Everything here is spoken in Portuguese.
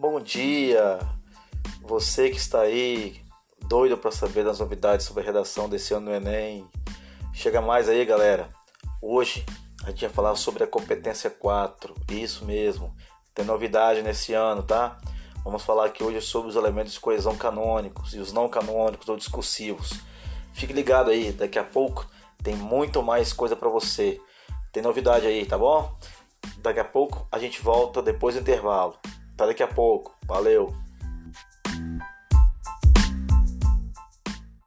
Bom dia, você que está aí doido para saber das novidades sobre a redação desse ano no Enem. Chega mais aí, galera. Hoje a gente vai falar sobre a competência 4. Isso mesmo. Tem novidade nesse ano, tá? Vamos falar aqui hoje sobre os elementos de coesão canônicos e os não canônicos ou discursivos. Fique ligado aí, daqui a pouco tem muito mais coisa para você. Tem novidade aí, tá bom? Daqui a pouco a gente volta depois do intervalo. Até daqui a pouco. Valeu!